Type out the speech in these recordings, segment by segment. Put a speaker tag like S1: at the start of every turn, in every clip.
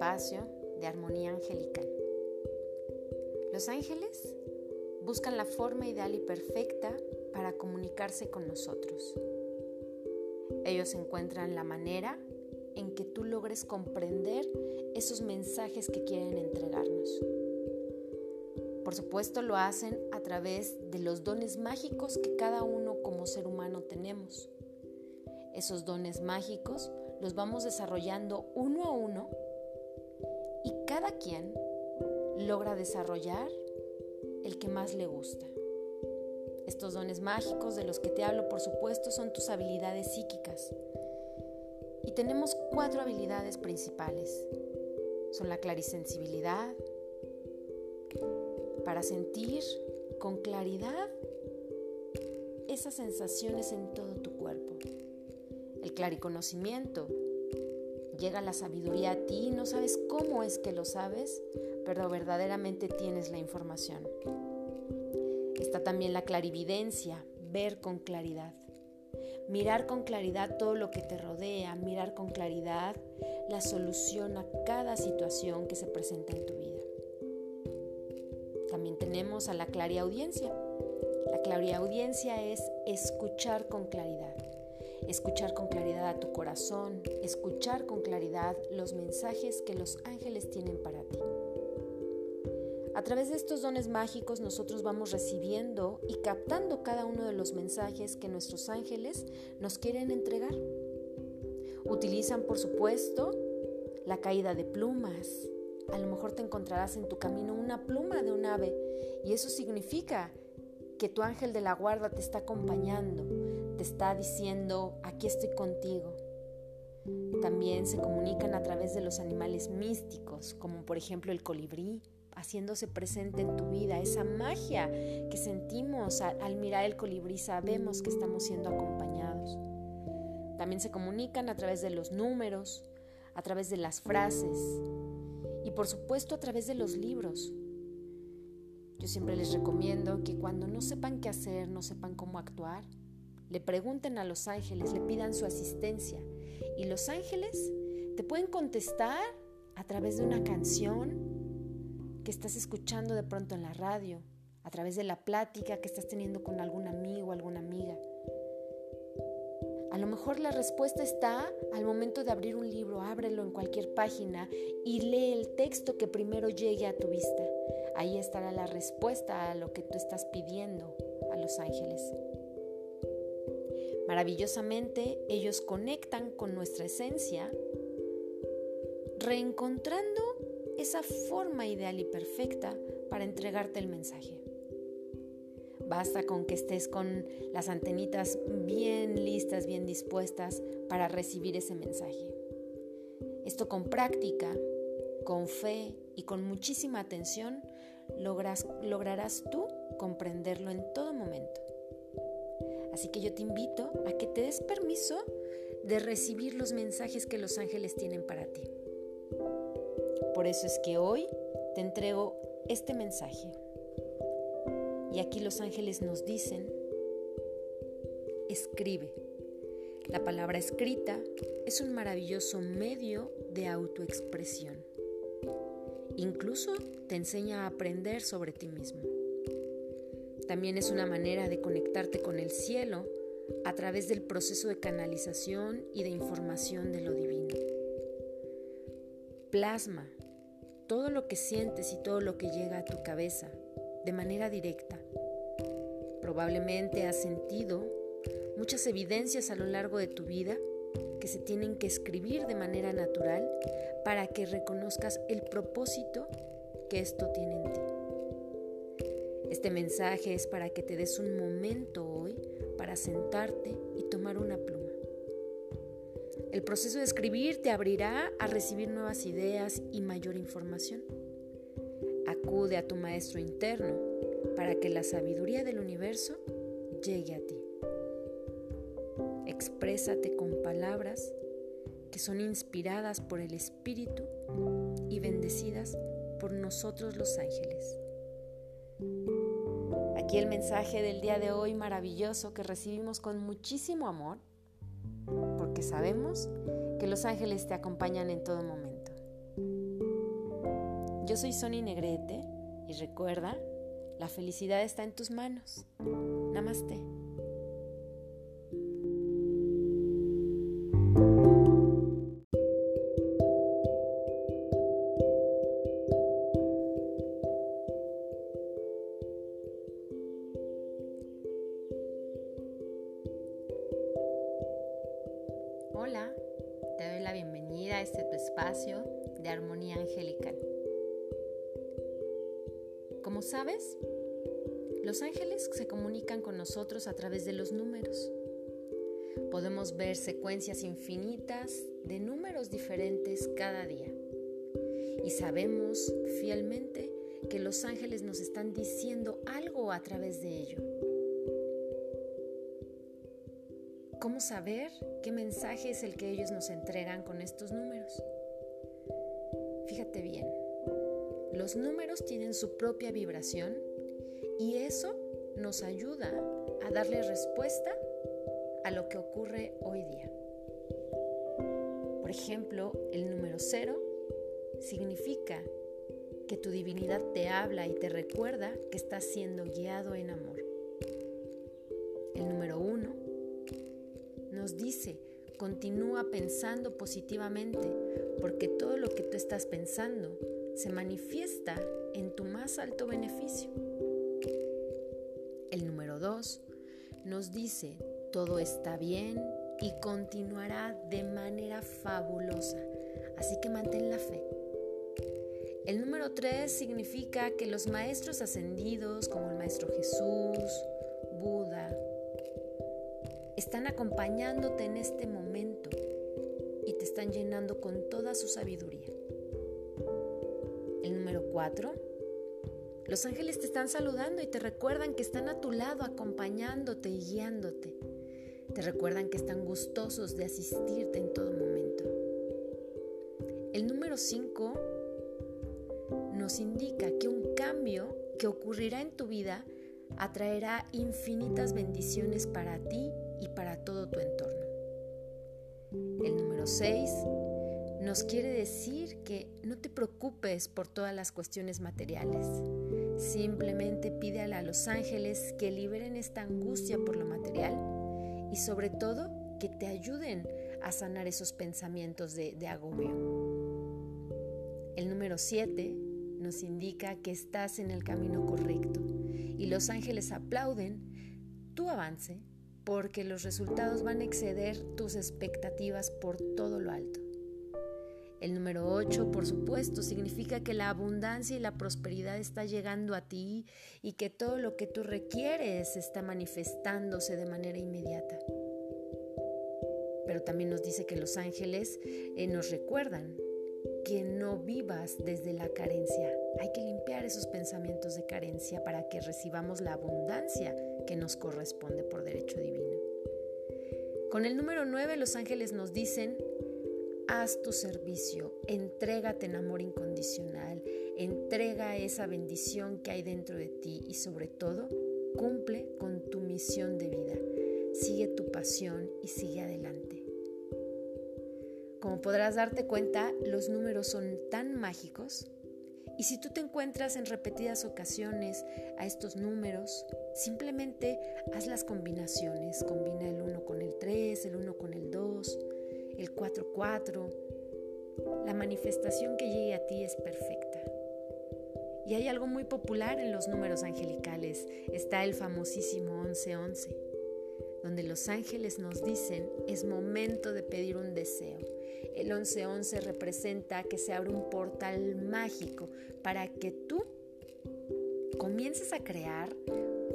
S1: de armonía angelical. Los ángeles buscan la forma ideal y perfecta para comunicarse con nosotros. Ellos encuentran la manera en que tú logres comprender esos mensajes que quieren entregarnos. Por supuesto lo hacen a través de los dones mágicos que cada uno como ser humano tenemos. Esos dones mágicos los vamos desarrollando uno a uno cada quien logra desarrollar el que más le gusta. Estos dones mágicos de los que te hablo, por supuesto, son tus habilidades psíquicas. Y tenemos cuatro habilidades principales. Son la clarisensibilidad, para sentir con claridad esas sensaciones en todo tu cuerpo. El clariconocimiento. Llega la sabiduría a ti, no sabes cómo es que lo sabes, pero verdaderamente tienes la información. Está también la clarividencia, ver con claridad. Mirar con claridad todo lo que te rodea, mirar con claridad la solución a cada situación que se presenta en tu vida. También tenemos a la clariaudiencia. La clariaudiencia es escuchar con claridad. Escuchar con claridad a tu corazón, escuchar con claridad los mensajes que los ángeles tienen para ti. A través de estos dones mágicos nosotros vamos recibiendo y captando cada uno de los mensajes que nuestros ángeles nos quieren entregar. Utilizan, por supuesto, la caída de plumas, a lo mejor te encontrarás en tu camino una pluma de un ave y eso significa que tu ángel de la guarda te está acompañando, te está diciendo, aquí estoy contigo. También se comunican a través de los animales místicos, como por ejemplo el colibrí, haciéndose presente en tu vida. Esa magia que sentimos al, mirar el colibrí, sabemos que estamos siendo acompañados. También se comunican a través de los números, a través de las frases, y por supuesto a través de los libros. Yo siempre les recomiendo que cuando no sepan qué hacer, no sepan cómo actuar, le pregunten a los ángeles, le pidan su asistencia y los ángeles te pueden contestar a través de una canción que estás escuchando de pronto en la radio, a través de la plática que estás teniendo con algún amigo alguna amiga. A lo mejor la respuesta está al momento de abrir un libro, ábrelo en cualquier página y lee el texto que primero llegue a tu vista. Ahí estará la respuesta a lo que tú estás pidiendo a los ángeles. Maravillosamente, ellos conectan con nuestra esencia, reencontrando esa forma ideal y perfecta para entregarte el mensaje. Basta con que estés con las antenitas bien listas, bien dispuestas para recibir ese mensaje. Esto con práctica, con fe y con muchísima atención lograrás tú comprenderlo en todo momento. Así que yo te invito a que te des permiso de recibir los mensajes que los ángeles tienen para ti. Por eso es que hoy te entrego este mensaje. Y aquí los ángeles nos dicen, escribe. La palabra escrita es un maravilloso medio de autoexpresión. Incluso te enseña a aprender sobre ti mismo. También es una manera de conectarte con el cielo a través del proceso de canalización y de información de lo divino. Plasma todo lo que sientes y todo lo que llega a tu cabeza de manera directa. Probablemente has sentido muchas evidencias a lo largo de tu vida que se tienen que escribir de manera natural para que reconozcas el propósito que esto tiene en ti. Este mensaje es para que te des un momento hoy para sentarte y tomar una pluma. El proceso de escribir te abrirá a recibir nuevas ideas y mayor información. Acude a tu maestro interno para que la sabiduría del universo llegue a ti. Exprésate con palabras que son inspiradas por el Espíritu y bendecidas por nosotros los ángeles. Aquí el mensaje del día de hoy maravilloso que recibimos con muchísimo amor, porque sabemos que los ángeles te acompañan en todo momento. Yo soy Sony Negrete y recuerda, la felicidad está en tus manos. Namaste. Los ángeles se comunican con nosotros a través de los números. Podemos ver secuencias infinitas de números diferentes cada día. Y sabemos fielmente que los ángeles nos están diciendo algo a través de ello. ¿Cómo saber qué mensaje es el que ellos nos entregan con estos números? Fíjate bien, los números tienen su propia vibración y eso nos ayuda a darle respuesta a lo que ocurre hoy día. Por ejemplo, el número cero significa que tu divinidad te habla y te recuerda que estás siendo guiado en amor. El número uno nos dice, continúa pensando positivamente, porque todo lo que tú estás pensando se manifiesta en tu más alto beneficio. El número 2 nos dice, todo está bien y continuará de manera fabulosa, así que mantén la fe. El número 3 significa que los maestros ascendidos como el Maestro Jesús, Buda, están acompañándote en este momento y te están llenando con toda su sabiduría. El número 4. Los ángeles te están saludando y te recuerdan que están a tu lado acompañándote y guiándote. Te recuerdan que están gustosos de asistirte en todo momento. El número 5 nos indica que un cambio que ocurrirá en tu vida atraerá infinitas bendiciones para ti y para todo tu entorno. El número 6 nos quiere decir que no te preocupes por todas las cuestiones materiales. Simplemente pídele a los ángeles que liberen esta angustia por lo material y sobre todo que te ayuden a sanar esos pensamientos de, de agobio. El número 7 nos indica que estás en el camino correcto y los ángeles aplauden tu avance porque los resultados van a exceder tus expectativas por todo lo alto. El número 8, por supuesto, significa que la abundancia y la prosperidad está llegando a ti y que todo lo que tú requieres está manifestándose de manera inmediata. Pero también nos dice que los ángeles eh, nos recuerdan que no vivas desde la carencia. Hay que limpiar esos pensamientos de carencia para que recibamos la abundancia que nos corresponde por derecho divino. Con el número 9 los ángeles nos dicen, haz tu servicio, entrégate en amor incondicional, entrega esa bendición que hay dentro de ti y sobre todo, cumple con tu misión de vida. Sigue tu pasión y sigue adelante. Como podrás darte cuenta, los números son tan mágicos y si tú te encuentras en repetidas ocasiones a estos números, simplemente haz las combinaciones. Combina el 1 con el 3, el 1 con 4-4. La manifestación que llegue a ti es perfecta. Y hay algo muy popular en los números angelicales. Está el famosísimo 11-11, donde los ángeles nos dicen es momento de pedir un deseo. El 11-11 representa que se abre un portal mágico para que tú comiences a crear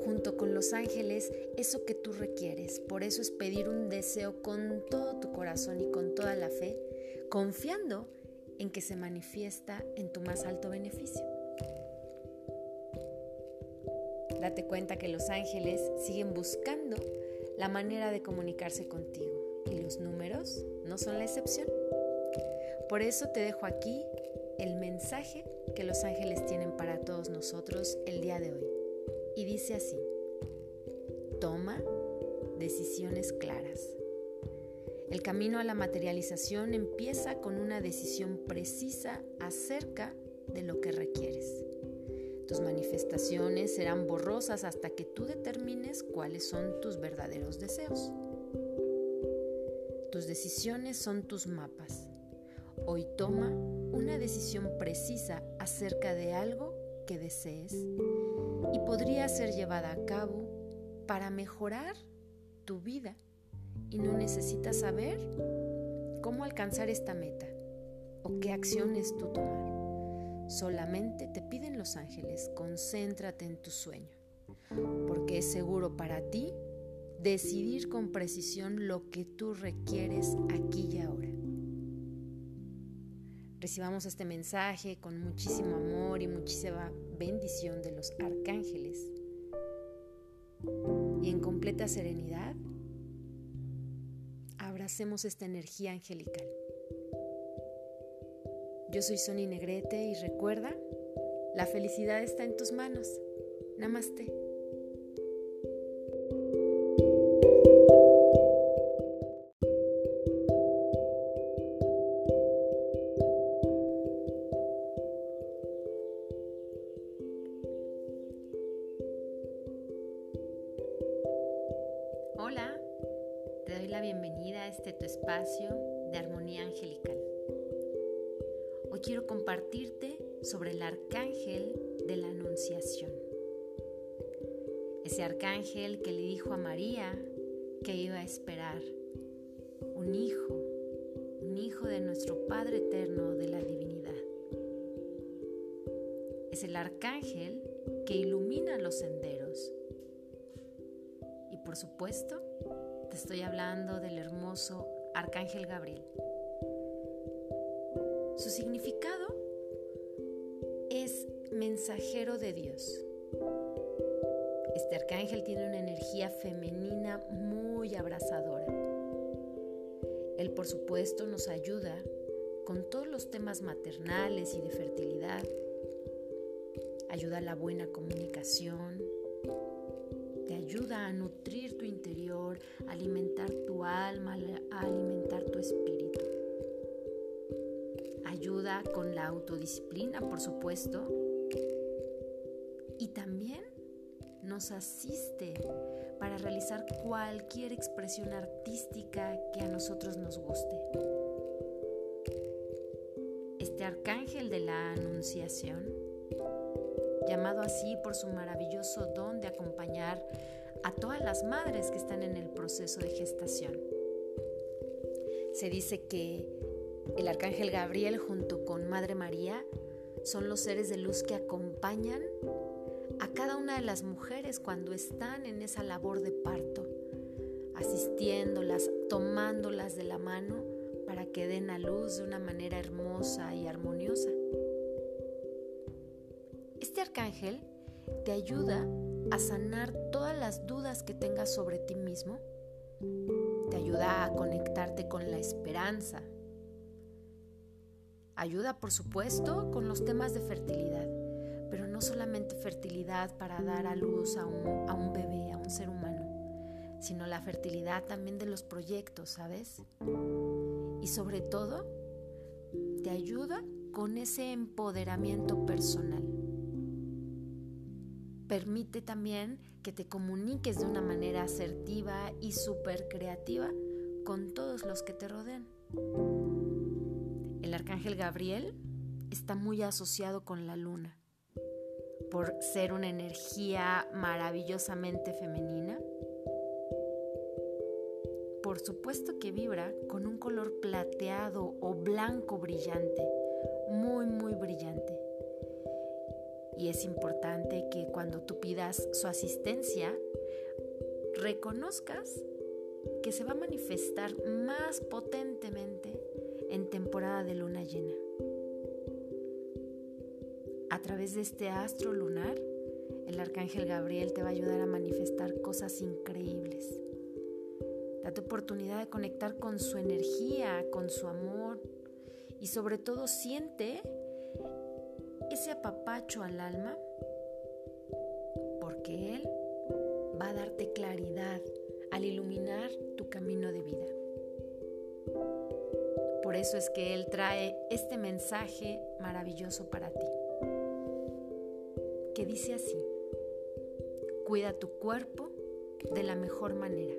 S1: junto con los ángeles eso que tú requieres. Por eso es pedir un deseo con todo tu corazón y con toda la fe, confiando en que se manifiesta en tu más alto beneficio. Date cuenta que los ángeles siguen buscando la manera de comunicarse contigo y los números no son la excepción. Por eso te dejo aquí el mensaje que los ángeles tienen para todos nosotros el día de hoy. Y dice así, toma decisiones claras. El camino a la materialización empieza con una decisión precisa acerca de lo que requieres. Tus manifestaciones serán borrosas hasta que tú determines cuáles son tus verdaderos deseos. Tus decisiones son tus mapas. Hoy toma una decisión precisa acerca de algo que desees y podría ser llevada a cabo para mejorar tu vida y no necesitas saber cómo alcanzar esta meta o qué acciones tú tomar. Solamente te piden los ángeles, concéntrate en tu sueño, porque es seguro para ti decidir con precisión lo que tú requieres aquí y ahora. Recibamos este mensaje con muchísimo amor y muchísima bendición de los arcángeles. Y en completa serenidad, abracemos esta energía angelical. Yo soy Sony Negrete y recuerda, la felicidad está en tus manos. Namaste. María que iba a esperar un hijo, un hijo de nuestro Padre eterno de la divinidad. Es el arcángel que ilumina los senderos. Y por supuesto, te estoy hablando del hermoso arcángel Gabriel. Su significado es mensajero de Dios. Este arcángel tiene una energía femenina muy abrazadora. Él, por supuesto, nos ayuda con todos los temas maternales y de fertilidad. Ayuda a la buena comunicación. Te ayuda a nutrir tu interior, a alimentar tu alma, a alimentar tu espíritu ayuda con la autodisciplina, por supuesto, y también nos asiste para realizar cualquier expresión artística que a nosotros nos guste. Este arcángel de la Anunciación, llamado así por su maravilloso don de acompañar a todas las madres que están en el proceso de gestación. Se dice que el arcángel Gabriel junto con Madre María son los seres de luz que acompañan a cada una de las mujeres cuando están en esa labor de parto, asistiéndolas, tomándolas de la mano para que den a luz de una manera hermosa y armoniosa. Este arcángel te ayuda a sanar todas las dudas que tengas sobre ti mismo, te ayuda a conectarte con la esperanza, Ayuda, por supuesto, con los temas de fertilidad, pero no solamente fertilidad para dar a luz a un, bebé, a un ser humano, sino la fertilidad también de los proyectos, ¿sabes? Y sobre todo, te ayuda con ese empoderamiento personal. Permite también que te comuniques de una manera asertiva y súper creativa con todos los que te rodean. El arcángel Gabriel está muy asociado con la luna por ser una energía maravillosamente femenina. Por supuesto que vibra con un color plateado o blanco brillante, muy muy brillante. Y es importante que cuando tú pidas su asistencia, reconozcas que se va a manifestar más potentemente en temporada de luna llena. Través de este astro lunar, el arcángel Gabriel te va a ayudar a manifestar cosas increíbles. Date oportunidad de conectar con su energía, con su amor y sobre todo siente ese apapacho al alma porque Él va a darte claridad al iluminar tu camino de vida. eso es que Él trae este mensaje maravilloso para ti, que dice así, cuida tu cuerpo de la mejor manera.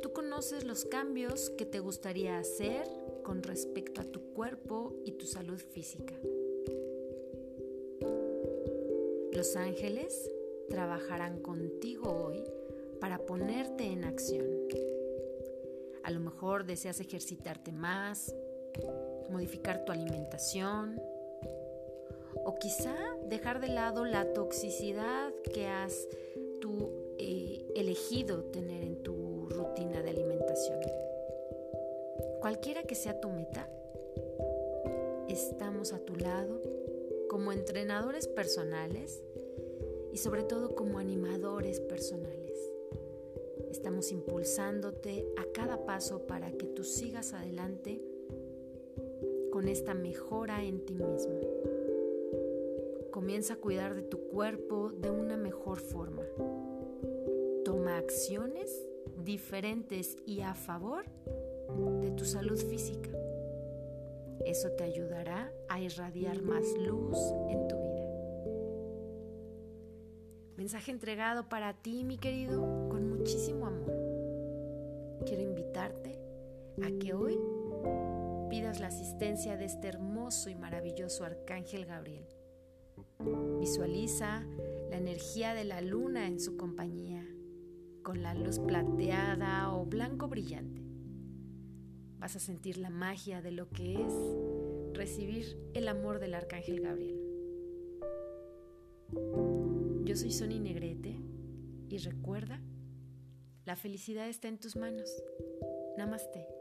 S1: Tú conoces los cambios que te gustaría hacer con respecto a tu cuerpo y tu salud física. Los ángeles trabajarán contigo hoy para ponerte en acción. A lo mejor deseas ejercitarte más, modificar tu alimentación o quizá dejar de lado la toxicidad que has tú eh, elegido tener en tu rutina de alimentación. Cualquiera que sea tu meta, estamos a tu lado como entrenadores personales y sobre todo como animadores personales. Estamos impulsándote a cada paso para que tú sigas adelante con esta mejora en ti mismo. Comienza a cuidar de tu cuerpo de una mejor forma. Toma acciones diferentes y a favor de tu salud física. Eso te ayudará a irradiar más luz en tu vida. Mensaje entregado para ti, mi querido, con muchísimo amor. Quiero invitarte a que hoy pidas la asistencia de este hermoso y maravilloso Arcángel Gabriel. Visualiza la energía de la luna en su compañía, con la luz plateada o blanco brillante. Vas a sentir la magia de lo que es recibir el amor del Arcángel Gabriel. Yo soy Sony Negrete y recuerda, la felicidad está en tus manos. Namaste.